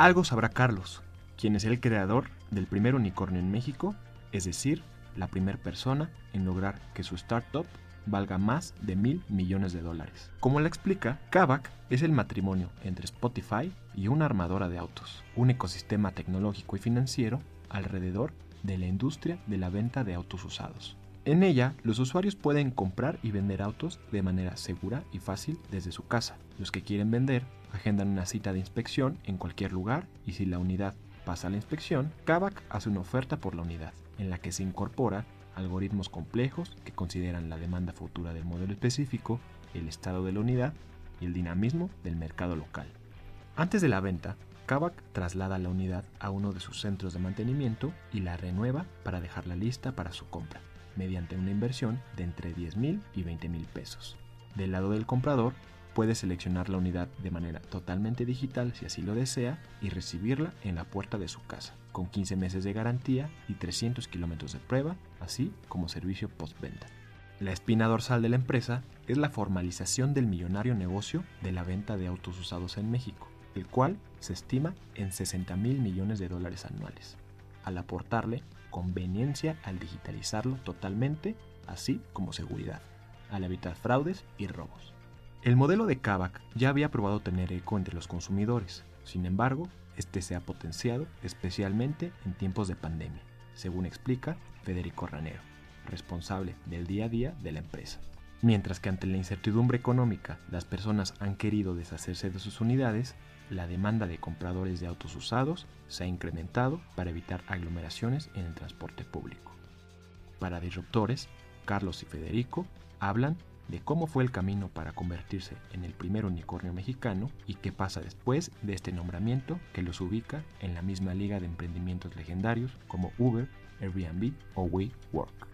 Algo sabrá Carlos, quien es el creador del primer unicornio en México, es decir, la primera persona en lograr que su startup valga más de mil millones de dólares. Como le explica, Kavak es el matrimonio entre Spotify y una armadora de autos, un ecosistema tecnológico y financiero alrededor de la industria de la venta de autos usados. En ella, los usuarios pueden comprar y vender autos de manera segura y fácil desde su casa. Los que quieren vender agendan una cita de inspección en cualquier lugar y si la unidad pasa la inspección, Kavak hace una oferta por la unidad, en la que se incorpora algoritmos complejos que consideran la demanda futura del modelo específico, el estado de la unidad y el dinamismo del mercado local. Antes de la venta, Kavak traslada la unidad a uno de sus centros de mantenimiento y la renueva para dejarla lista para su compra mediante una inversión de entre 10 mil y 20 mil pesos. Del lado del comprador, puede seleccionar la unidad de manera totalmente digital si así lo desea y recibirla en la puerta de su casa, con 15 meses de garantía y 300 kilómetros de prueba, así como servicio postventa. La espina dorsal de la empresa es la formalización del millonario negocio de la venta de autos usados en México, el cual se estima en 60 mil millones de dólares anuales, al aportarle conveniencia al digitalizarlo totalmente, así como seguridad, al evitar fraudes y robos. El modelo de Kavak ya había probado tener eco entre los consumidores, sin embargo, este se ha potenciado especialmente en tiempos de pandemia, según explica Federico Ranero, responsable del día a día de la empresa. Mientras que ante la incertidumbre económica las personas han querido deshacerse de sus unidades, la demanda de compradores de autos usados se ha incrementado para evitar aglomeraciones en el transporte público. Para Disruptores, Carlos y Federico hablan de cómo fue el camino para convertirse en el primer unicornio mexicano y qué pasa después de este nombramiento que los ubica en la misma liga de emprendimientos legendarios como Uber, Airbnb o WeWork.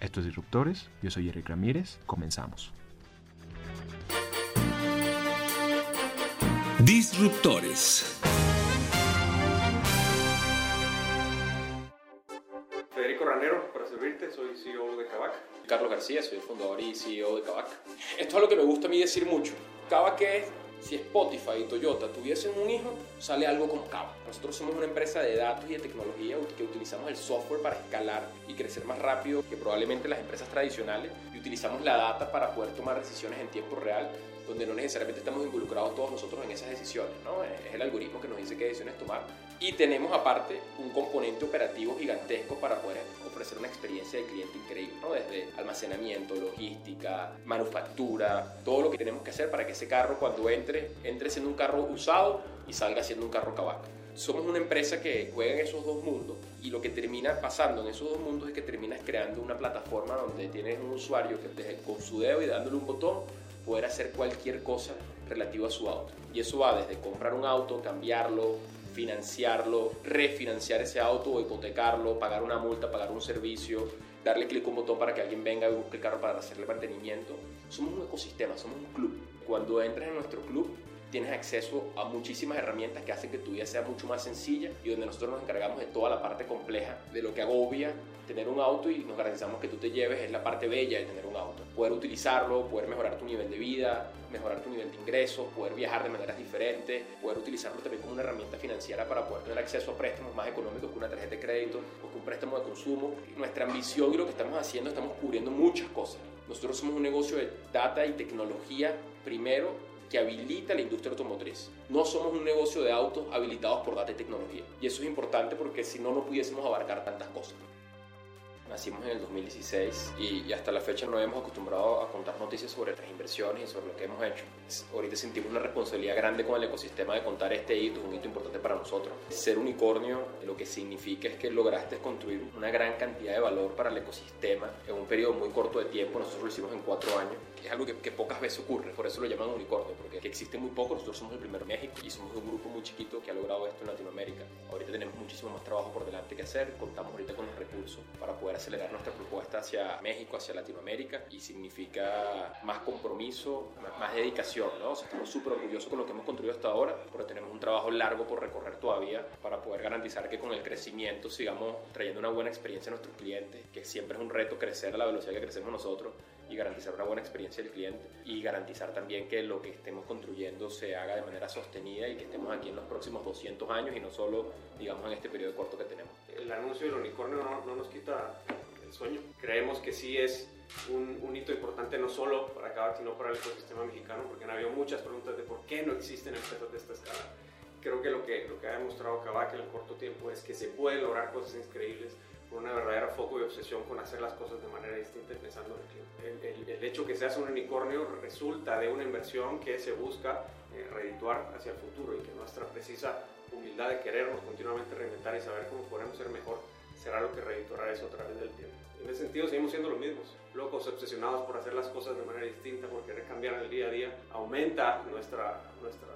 Estos Disruptores, yo soy Eric Ramírez, comenzamos. Disruptores. Federico Ranero, para servirte, soy CEO de Kavak. Carlos García, soy el fundador y CEO de Kavak. Esto es lo que me gusta a mí decir mucho. Kavak es, si Spotify y Toyota tuviesen un hijo, sale algo como Kavak. Nosotros somos una empresa de datos y de tecnología que utilizamos el software para escalar y crecer más rápido que probablemente las empresas tradicionales y utilizamos la data para poder tomar decisiones en tiempo real donde no necesariamente estamos involucrados todos nosotros en esas decisiones, ¿no? Es el algoritmo que nos dice qué decisiones tomar. Y tenemos aparte un componente operativo gigantesco para poder ofrecer una experiencia de cliente increíble, ¿no? Desde almacenamiento, logística, manufactura, todo lo que tenemos que hacer para que ese carro cuando entre, entre siendo un carro usado y salga siendo un carro cabaco. Somos una empresa que juega en esos dos mundos y lo que termina pasando en esos dos mundos es que terminas creando una plataforma donde tienes un usuario que desde, con su dedo y dándole un botón poder hacer cualquier cosa relativo a su auto. Y eso va desde comprar un auto, cambiarlo, financiarlo, refinanciar ese auto o hipotecarlo, pagar una multa, pagar un servicio, darle clic a un botón para que alguien venga y busque el para hacerle mantenimiento. Somos un ecosistema, somos un club. Cuando entras en nuestro club, tienes acceso a muchísimas herramientas que hacen que tu vida sea mucho más sencilla y donde nosotros nos encargamos de toda la parte compleja de lo que agobia tener un auto y nos garantizamos que tú te lleves es la parte bella de tener un auto. Poder utilizarlo, poder mejorar tu nivel de vida, mejorar tu nivel de ingresos, poder viajar de maneras diferentes, poder utilizarlo también como una herramienta financiera para poder tener acceso a préstamos más económicos que una tarjeta de crédito o que un préstamo de consumo. Nuestra ambición y lo que estamos haciendo, estamos cubriendo muchas cosas. Nosotros somos un negocio de data y tecnología primero que habilita la industria automotriz. No somos un negocio de autos habilitados por data y tecnología. Y eso es importante porque si no, no pudiésemos abarcar tantas cosas. Nacimos en el 2016 y, hasta la fecha no hemos acostumbrado a contar noticias sobre nuestras inversiones y sobre lo que hemos hecho. Ahorita sentimos una responsabilidad grande con el ecosistema de contar este hito, es un hito importante para nosotros. Ser unicornio lo que significa es que lograste construir una gran cantidad de valor para el ecosistema en un periodo muy corto de tiempo. Nosotros lo hicimos en cuatro años, que es algo que, pocas veces ocurre, por eso lo llaman unicornio, porque existe muy poco. Nosotros somos el primer México y somos un grupo muy chiquito que ha logrado esto en Latinoamérica. Ahorita tenemos muchísimo más trabajo por delante que hacer, contamos ahorita con los recursos para poder acelerar nuestra propuesta hacia México, hacia Latinoamérica y significa más compromiso, más, dedicación, ¿no? O sea, estamos súper orgullosos con lo que hemos construido hasta ahora, pero tenemos un trabajo largo por recorrer todavía para poder garantizar que con el crecimiento sigamos trayendo una buena experiencia a nuestros clientes, que siempre es un reto crecer a la velocidad que crecemos nosotros y garantizar una buena experiencia del cliente y garantizar también que lo que estemos construyendo se haga de manera sostenida y que estemos aquí en los próximos 200 años y no solo, digamos, en este periodo corto que tenemos. El anuncio del unicornio no, no nos quita el sueño. Creemos que sí es un, un, hito importante no solo para Kavak, sino para el ecosistema mexicano, porque han habido muchas preguntas de por qué no existen empresas de esta escala. Creo que lo que, lo que ha demostrado Kavak en el corto tiempo es que se pueden lograr cosas increíbles con una verdadera foco y obsesión con hacer las cosas de manera distinta en el cliente. Hecho que seas un unicornio resulta de una inversión que se busca eh, hacia el futuro y que nuestra precisa humildad de querernos continuamente reinventar y saber cómo podemos ser mejor será lo que redituará eso a través del tiempo. En ese sentido seguimos siendo los mismos, locos, obsesionados por hacer las cosas de manera distinta, por querer cambiar el día a día. Aumenta nuestra, nuestro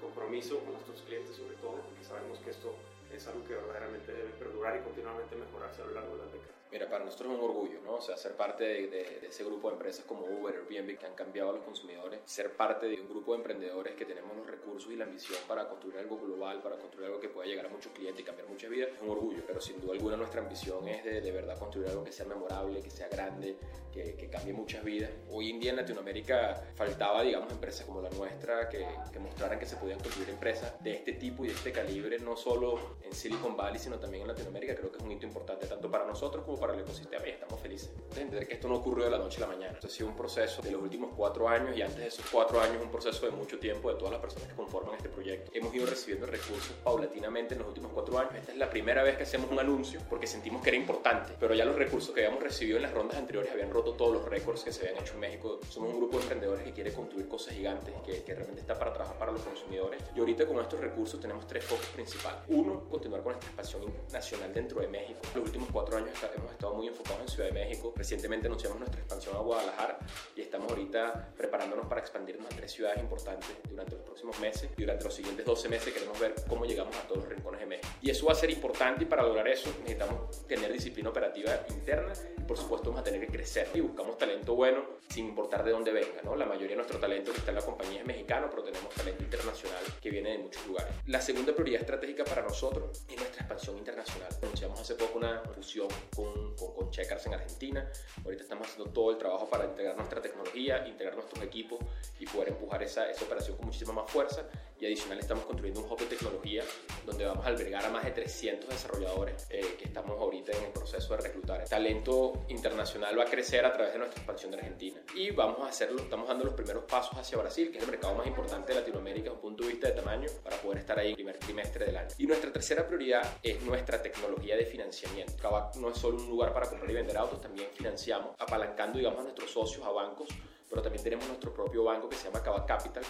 compromiso con nuestros clientes sobre todo, porque sabemos que esto es algo que verdaderamente debe perdurar y continuamente mejorarse a lo largo de las décadas. Mira, para nosotros es un orgullo, ¿no? O sea, ser parte de, de, ese grupo de empresas como Uber, Airbnb, que han cambiado a los consumidores, ser parte de un grupo de emprendedores que tenemos los recursos y la ambición para construir algo global, para construir algo que pueda llegar a muchos clientes y cambiar muchas vidas, es un orgullo. Pero sin duda alguna nuestra ambición es de, de verdad construir algo que sea memorable, que sea grande, que, que, cambie muchas vidas. Hoy en día en Latinoamérica faltaba, digamos, empresas como la nuestra que, que mostraran que se podían construir empresas de este tipo y de este calibre, no solo en Silicon Valley, sino también en Latinoamérica. Creo que es un hito importante tanto para nosotros como para el ecosistema y estamos felices de entender que esto no ocurrió de la noche a la mañana. Esto ha sido un proceso de los últimos cuatro años y antes de esos cuatro años un proceso de mucho tiempo de todas las personas que conforman este proyecto. Hemos ido recibiendo recursos paulatinamente en los últimos cuatro años. Esta es la primera vez que hacemos un anuncio porque sentimos que era importante, pero ya los recursos que habíamos recibido en las rondas anteriores habían roto todos los récords que se habían hecho en México. Somos un grupo de emprendedores que quiere construir cosas gigantes, que, que realmente está para trabajar para los consumidores. Y ahorita con estos recursos tenemos tres focos principales. Uno, continuar con nuestra expansión nacional dentro de México. Los últimos cuatro años hemos estado muy enfocados en Ciudad de México. Recientemente anunciamos nuestra expansión a Guadalajara y estamos ahorita preparándonos para expandirnos a tres ciudades importantes durante los próximos meses. Y durante los siguientes 12 meses queremos ver cómo llegamos a todos los rincones de México. Y eso va a ser importante y para lograr eso necesitamos tener disciplina operativa interna y por supuesto vamos a tener que crecer. Y buscamos talento bueno sin importar de dónde venga. ¿no? La mayoría de nuestro talento que está en la compañía es mexicano, pero tenemos talento internacional que viene de muchos lugares. La segunda prioridad estratégica para nosotros es nuestra expansión internacional. Anunciamos hace poco una fusión con, con, con Checkers en Argentina. Ahorita estamos haciendo todo el trabajo para integrar nuestra tecnología, integrar nuestros equipos y poder empujar esa, esa operación con muchísima más fuerza. Y adicional estamos construyendo un hub de tecnología donde vamos a albergar a más de 300 desarrolladores eh, que estamos ahorita en el proceso de reclutar. El talento internacional va a crecer a través de nuestra expansión de Argentina. Y vamos a hacerlo, estamos dando los primeros pasos hacia Brasil, que es el mercado más importante de Latinoamérica desde un punto de vista de tamaño, para poder estar ahí el primer trimestre del año. Y nuestra tercera prioridad es nuestra tecnología de financiamiento. Kavak no es solo un lugar para comprar y vender autos, también financiamos, apalancando, digamos, a nuestros socios, a bancos, pero también tenemos nuestro propio banco que se llama Kavak Capital,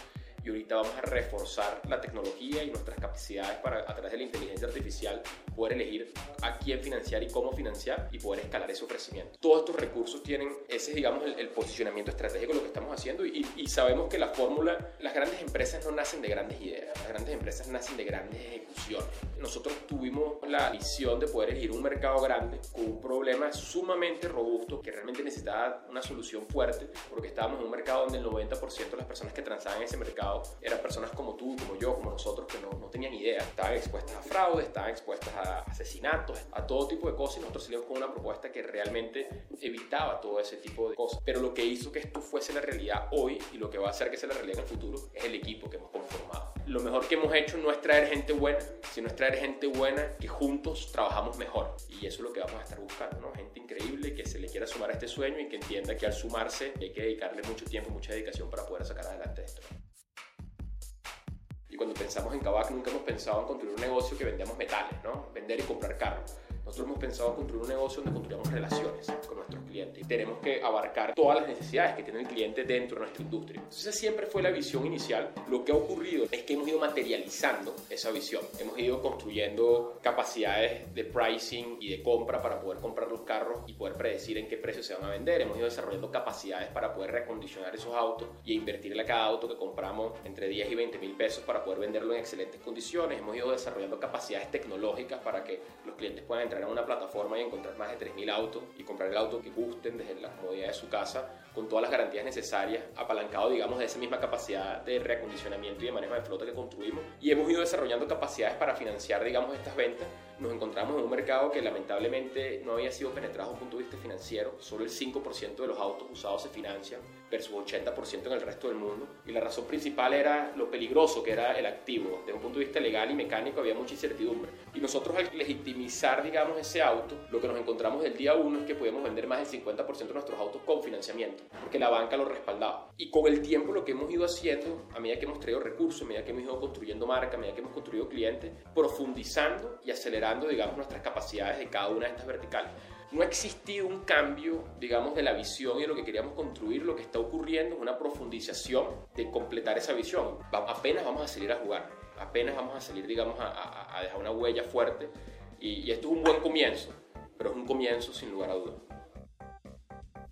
y ahorita vamos a reforzar la tecnología y nuestras capacidades para a través de la inteligencia artificial poder elegir a quién financiar y cómo financiar y poder escalar ese ofrecimiento. Todos estos recursos tienen ese digamos el, el posicionamiento estratégico de lo que estamos haciendo y, y, sabemos que la fórmula, las grandes empresas no nacen de grandes ideas, las grandes empresas nacen de grandes ejecuciones. Nosotros tuvimos la visión de poder elegir un mercado grande con un problema sumamente robusto que realmente necesitaba una solución fuerte porque estábamos en un mercado donde el 90% de las personas que transaban en ese mercado eran personas como tú, como yo, como nosotros, que no, no tenían idea. Estaban expuestas a fraude, estaban expuestas a asesinatos, a todo tipo de cosas y nosotros salimos con una propuesta que realmente evitaba todo ese tipo de cosas. Pero lo que hizo que esto fuese la realidad hoy y lo que va a hacer que sea la realidad en el futuro es el equipo que hemos conformado. Lo mejor que hemos hecho no es traer gente buena, sino es traer gente buena que juntos trabajamos mejor. Y eso es lo que vamos a estar buscando, ¿no? Gente increíble que se le quiera sumar a este sueño y que entienda que al sumarse hay que dedicarle mucho tiempo, mucha dedicación para poder sacar adelante esto. Y cuando pensamos en Kavak nunca hemos pensado en construir un negocio que vendíamos metales, ¿no? Vender y comprar carros. Nosotros hemos pensado construir un negocio donde construyamos relaciones con nuestros clientes y tenemos que abarcar todas las necesidades que tiene el cliente dentro de nuestra industria. Entonces siempre fue la visión inicial. Lo que ha ocurrido es que hemos ido materializando esa visión. Hemos ido construyendo capacidades de pricing y de compra para poder comprar los carros y poder predecir en qué precio se van a vender. Hemos ido desarrollando capacidades para poder reacondicionar esos autos y invertirle a cada auto que compramos entre 10 y 20 mil pesos para poder venderlo en excelentes condiciones. Hemos ido desarrollando capacidades tecnológicas para que los clientes puedan entrar en una plataforma y encontrar más de 3 mil autos y comprar el auto que gusten desde la comodidad de su casa con todas las garantías necesarias, apalancado, digamos, de esa misma capacidad de reacondicionamiento y de manejo de flota que construimos. Y hemos ido desarrollando capacidades para financiar, digamos, estas ventas. Nos encontramos en un mercado que lamentablemente no había sido penetrado desde un punto de vista financiero. Solo el 5% de los autos usados se financian versus 80% en el resto del mundo. Y la razón principal era lo peligroso que era el activo. Desde un punto de vista legal y mecánico había mucha incertidumbre. Y nosotros al legitimizar, digamos, ese auto, lo que nos encontramos el día uno es que podíamos vender más del 50% de nuestros autos con financiamiento porque la banca lo respaldaba. Y con el tiempo lo que hemos ido haciendo, a medida que hemos traído recursos, a medida que hemos ido construyendo marca, a medida que hemos construido clientes, profundizando y acelerando, digamos, nuestras capacidades de cada una de estas verticales. No ha existido un cambio, digamos, de la visión y de lo que queríamos construir. Lo que está ocurriendo es una profundización de completar esa visión. Apenas vamos a salir a jugar, apenas vamos a salir, digamos, a, a dejar una huella fuerte. Y, y esto es un buen comienzo, pero es un comienzo sin lugar a dudas.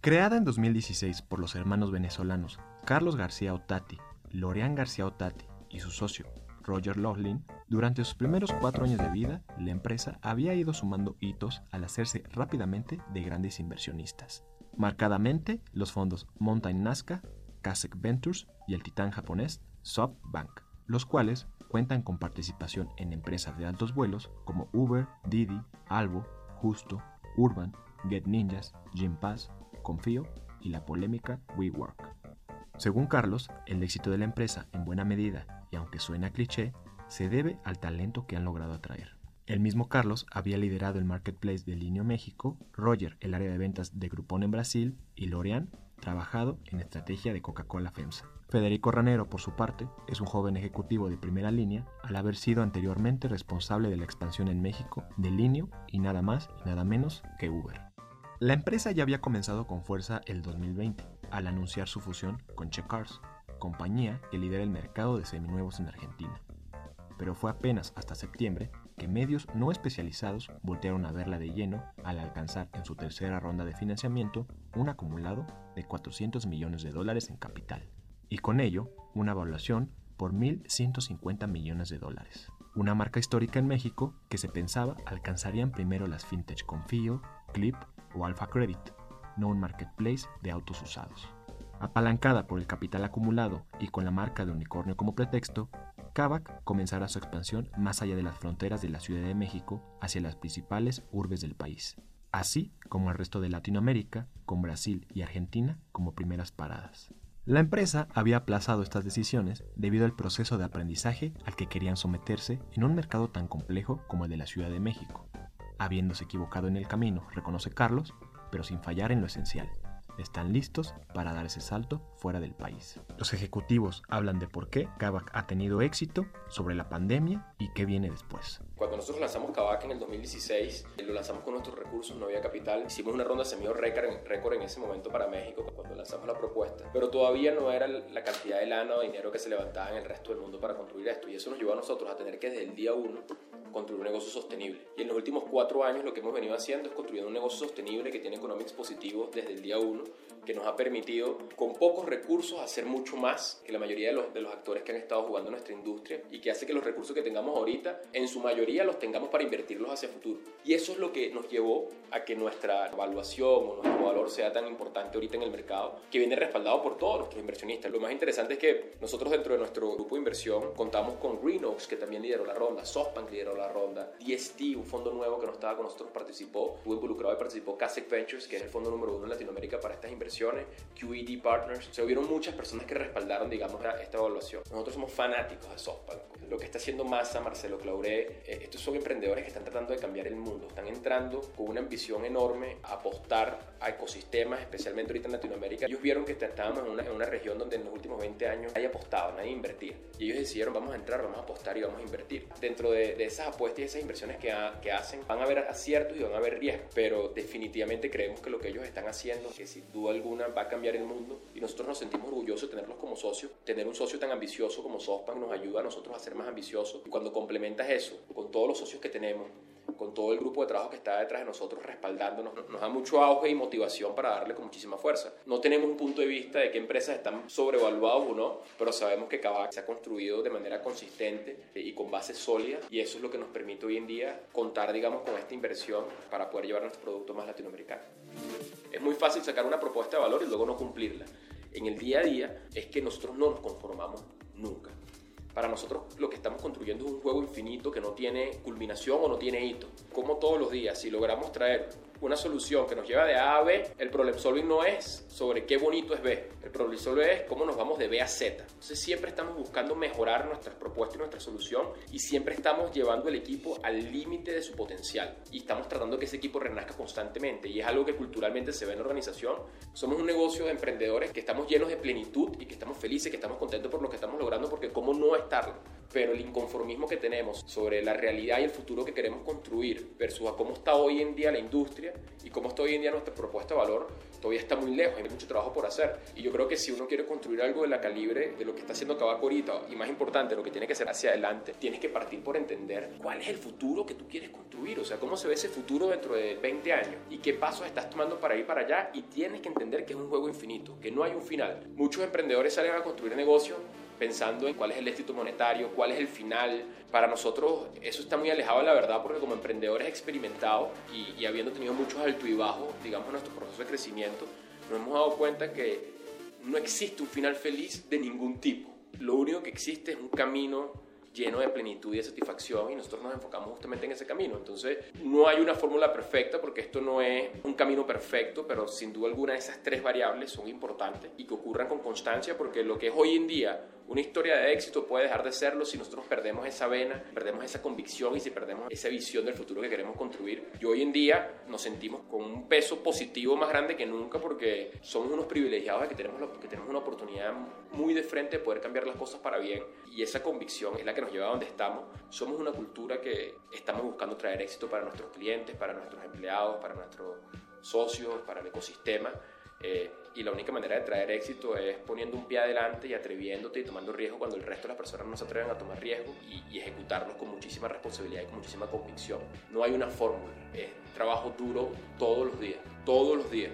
Creada en 2016 por los hermanos venezolanos Carlos García Otati, Lorean García Otati y su socio Roger Laughlin, durante sus primeros cuatro años de vida, la empresa había ido sumando hitos al hacerse rápidamente de grandes inversionistas. Marcadamente, los fondos Mountain Nazca, Kasek Ventures y el titán japonés SoftBank, los cuales cuentan con participación en empresas de altos vuelos como Uber, Didi, Albo, Justo, Urban, Get Ninjas, Gympass, Confío y la polémica WeWork. Según Carlos, el éxito de la empresa, en buena medida, y aunque suena cliché, se debe al talento que han logrado atraer. El mismo Carlos había liderado el marketplace de Linio México, Roger el área de ventas de Groupon en Brasil y L'Oreal trabajado en estrategia de Coca-Cola FEMSA. Federico Ranero, por su parte, es un joven ejecutivo de primera línea al haber sido anteriormente responsable de la expansión en México de Linio y nada más y nada menos que Uber. La empresa ya había comenzado con fuerza el 2020 al anunciar su fusión con Checkars, compañía que lidera el mercado de seminuevos en Argentina. Pero fue apenas hasta septiembre que medios no especializados voltearon a verla de lleno al alcanzar en su tercera ronda de financiamiento un acumulado de 400 millones de dólares en capital, y con ello una evaluación por 1.150 millones de dólares. Una marca histórica en México que se pensaba alcanzarían primero las fintech Confío, Clip o Alpha Credit, no un marketplace de autos usados. Apalancada por el capital acumulado y con la marca de unicornio como pretexto, Kavak comenzará su expansión más allá de las fronteras de la Ciudad de México hacia las principales urbes del país, así como el resto de Latinoamérica, con Brasil y Argentina como primeras paradas. La empresa había aplazado estas decisiones debido al proceso de aprendizaje al que querían someterse en un mercado tan complejo como el de la Ciudad de México, habiéndose equivocado en el camino, reconoce Carlos, pero sin fallar en lo esencial. Están listos para dar ese salto fuera del país. Los ejecutivos hablan de por qué Kavak ha tenido éxito, sobre la pandemia y qué viene después. Cuando nosotros lanzamos Kavak en el 2016, lo lanzamos con nuestros recursos, no había capital. Hicimos una ronda semi récord en ese momento para México cuando lanzamos la propuesta, pero todavía no era la cantidad de lana o dinero que se levantaba en el resto del mundo para construir esto. Y eso nos llevó a nosotros a tener que desde el día uno construir un negocio sostenible. Y en los últimos cuatro años lo que hemos venido haciendo es construir un negocio sostenible que tiene economics positivos desde el día uno, que nos ha permitido con pocos recursos hacer mucho más que la mayoría de los, de los actores que han estado jugando en nuestra industria y que hace que los recursos que tengamos ahorita, en su mayoría los tengamos para invertirlos hacia el futuro. Y eso es lo que nos llevó a que nuestra evaluación o nuestro valor sea tan importante ahorita en el mercado, que viene respaldado por todos nuestros inversionistas. Lo más interesante es que nosotros dentro de nuestro grupo de inversión contamos con Greenox, que también lideró la ronda, SoftBank lideró la ronda. DST, un fondo nuevo que no estaba con nosotros, participó, estuvo involucrado y participó Kasek Ventures, que es el fondo número uno en Latinoamérica para estas inversiones. QED Partners. sea, hubieron muchas personas que respaldaron, digamos, esta evaluación. Nosotros somos fanáticos de SoftBank. Lo que está haciendo Massa, Marcelo Clauré, eh, estos son emprendedores que están tratando de cambiar el mundo. Están entrando con una ambición enorme a apostar a ecosistemas, especialmente ahorita en Latinoamérica. Ellos vieron que estábamos en una, en una región donde en los últimos 20 años nadie apostado, nadie invertía. Y ellos decidieron, vamos a entrar, vamos a apostar y vamos a invertir. Dentro de, de esas apuestas y esas inversiones que, hacen, van a haber aciertos y van a haber riesgos, pero definitivamente creemos que lo que ellos están haciendo, que sin duda alguna va a cambiar el mundo y nosotros nos sentimos orgullosos de tenerlos como socios. Tener un socio tan ambicioso como SoftBank nos ayuda a nosotros a ser más ambiciosos. Y cuando complementas eso con todos los socios que tenemos, con todo el grupo de trabajo que está detrás de nosotros respaldándonos, nos da mucho auge y motivación para darle con muchísima fuerza. No tenemos un punto de vista de qué empresas están sobrevaluadas o no, pero sabemos que Kavak se ha construido de manera consistente y con bases sólidas y eso es lo que nos permite hoy en día contar, digamos, con esta inversión para poder llevar nuestro producto más latinoamericano. Es muy fácil sacar una propuesta de valor y luego no cumplirla. En el día a día es que nosotros no nos conformamos nunca. Para nosotros lo que estamos construyendo es un juego infinito que no tiene culminación o no tiene hito. Como todos los días, si logramos traer una solución que nos lleva de A a B, el problem solving no es sobre qué bonito es B, el problem solving es cómo nos vamos de B a Z. Entonces siempre estamos buscando mejorar nuestras propuestas y nuestra solución y siempre estamos llevando el equipo al límite de su potencial y estamos tratando que ese equipo renazca constantemente y es algo que culturalmente se ve en la organización. Somos un negocio de emprendedores que estamos llenos de plenitud y que estamos felices, que estamos contentos por lo que estamos logrando porque cómo no estarlo pero el inconformismo que tenemos sobre la realidad y el futuro que queremos construir versus a cómo está hoy en día la industria y cómo está hoy en día nuestra propuesta de valor, todavía está muy lejos, hay mucho trabajo por hacer. Y yo creo que si uno quiere construir algo de la calibre de lo que está haciendo Cabaco ahorita, y más importante, lo que tiene que ser hacia adelante, tienes que partir por entender cuál es el futuro que tú quieres construir, o sea, cómo se ve ese futuro dentro de 20 años y qué pasos estás tomando para ir para allá y tienes que entender que es un juego infinito, que no hay un final. Muchos emprendedores salen a construir negocios pensando en cuál es el éxito monetario, cuál es el final. Para nosotros eso está muy alejado de la verdad porque como emprendedores experimentados y, y habiendo tenido muchos altos y bajos, digamos, en nuestro proceso de crecimiento, nos hemos dado cuenta que no existe un final feliz de ningún tipo. Lo único que existe es un camino lleno de plenitud y de satisfacción y nosotros nos enfocamos justamente en ese camino. Entonces, no hay una fórmula perfecta porque esto no es un camino perfecto, pero sin duda alguna esas tres variables son importantes y que ocurran con constancia porque lo que es hoy en día una historia de éxito puede dejar de serlo si nosotros perdemos esa vena, perdemos esa convicción y si perdemos esa visión del futuro que queremos construir. Y hoy en día nos sentimos con un peso positivo más grande que nunca porque somos unos privilegiados que tenemos, que tenemos una oportunidad muy de frente de poder cambiar las cosas para bien y esa convicción es la que nos lleva a donde estamos. Somos una cultura que estamos buscando traer éxito para nuestros clientes, para nuestros empleados, para nuestros socios, para el ecosistema eh, y la única manera de traer éxito es poniendo un pie adelante y atreviéndote y tomando riesgo cuando el resto de las personas no se atreven a tomar riesgo y, y ejecutarlos con muchísima responsabilidad y con muchísima convicción. No hay una fórmula, es trabajo duro todos los días, todos los días.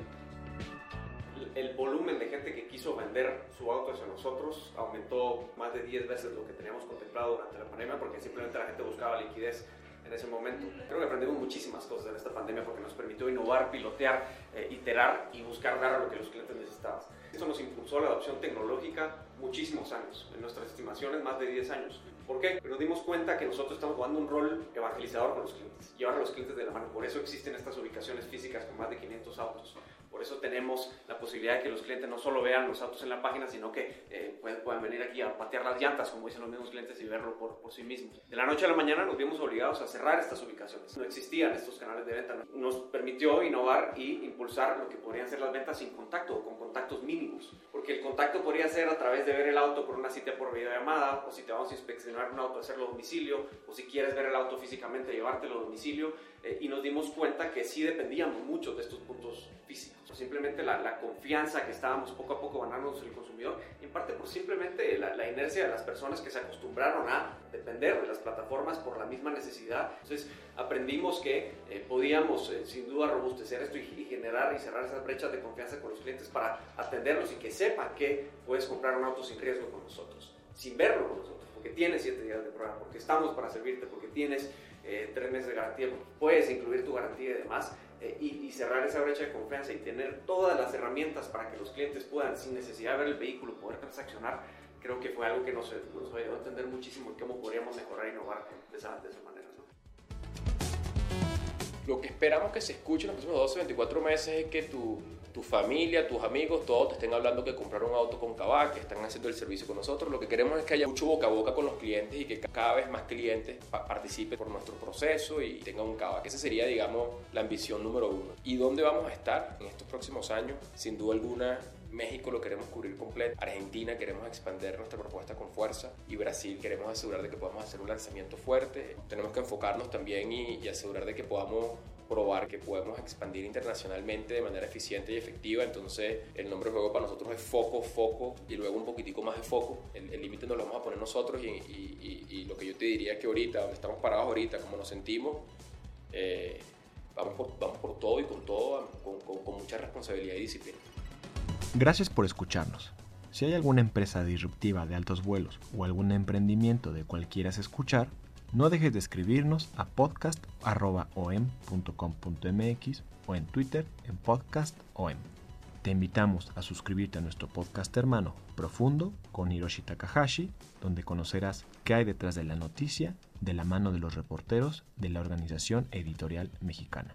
El volumen de gente que quiso vender su auto hacia nosotros aumentó más de 10 veces lo que teníamos contemplado durante la pandemia porque simplemente la gente buscaba liquidez en ese momento. Creo que aprendimos muchísimas cosas en esta pandemia porque nos permitió innovar, pilotear, eh, iterar y buscar dar a lo que los clientes necesitaban. Esto nos impulsó la adopción tecnológica muchísimos años, en nuestras estimaciones más de 10 años. ¿Por qué? Porque nos dimos cuenta que nosotros estamos jugando un rol evangelizador con los clientes, llevar a los clientes de la mano. Por eso existen estas ubicaciones físicas con más de 500 autos. Por eso tenemos la posibilidad de que los clientes no solo vean los autos en la página, sino que eh, pueden, puedan, venir aquí a patear las llantas, como dicen los mismos clientes, y verlo por, por, sí mismos. De la noche a la mañana nos vimos obligados a cerrar estas ubicaciones. No existían estos canales de venta. Nos permitió innovar y impulsar lo que podrían ser las ventas sin contacto o con contactos mínimos. Porque el contacto podría ser a través de ver el auto por una cita por videollamada, o si te vamos a inspeccionar un auto, hacerlo a domicilio, o si quieres ver el auto físicamente, llevártelo a domicilio. Eh, y nos dimos cuenta que sí dependíamos mucho de estos puntos físicos. Simplemente la, la, confianza que estábamos poco a poco ganándonos el consumidor, en parte por simplemente la, la, inercia de las personas que se acostumbraron a depender de las plataformas por la misma necesidad. Entonces aprendimos que eh, podíamos eh, sin duda robustecer esto y, y, generar y cerrar esas brechas de confianza con los clientes para atenderlos y que sepan que puedes comprar un auto sin riesgo con nosotros, sin verlo con nosotros, porque tienes 7 días de prueba, porque estamos para servirte, porque tienes eh, tres meses de garantía, puedes incluir tu garantía y demás, eh, y, cerrar esa brecha de confianza y tener todas las herramientas para que los clientes puedan, sin necesidad de ver el vehículo, poder transaccionar, creo que fue algo que nos, nos ayudó a entender muchísimo cómo podríamos mejorar e innovar de esa, de esa manera. Lo que esperamos que se escuche en los próximos 12, 24 meses es que tu tu familia, tus amigos, todos te estén hablando que compraron un auto con Kavak, que están haciendo el servicio con nosotros. Lo que queremos es que haya mucho boca a boca con los clientes y que cada vez más clientes participen por nuestro proceso y tengan un Kavak. Esa sería, digamos, la ambición número uno. ¿Y dónde vamos a estar en estos próximos años? Sin duda alguna, México lo queremos cubrir completo, Argentina queremos expandir nuestra propuesta con fuerza y Brasil queremos asegurar de que podamos hacer un lanzamiento fuerte. Tenemos que enfocarnos también y, asegurar de que podamos probar que podemos expandir internacionalmente de manera eficiente y efectiva. Entonces, el nombre de juego para nosotros es foco, foco y luego un poquitico más de foco. El límite nos lo vamos a poner nosotros y, lo que yo te diría es que ahorita, donde estamos parados ahorita, como nos sentimos, eh, vamos, por, todo y con todo, con mucha responsabilidad y disciplina. Gracias por escucharnos. Si hay alguna empresa disruptiva de altos vuelos o algún emprendimiento de cual quieras escuchar, no dejes de escribirnos a podcast.om.com.mx o en Twitter en podcastom. Te invitamos a suscribirte a nuestro podcast hermano Profundo con Hiroshi Takahashi, donde conocerás qué hay detrás de la noticia de la mano de los reporteros de la Organización Editorial Mexicana.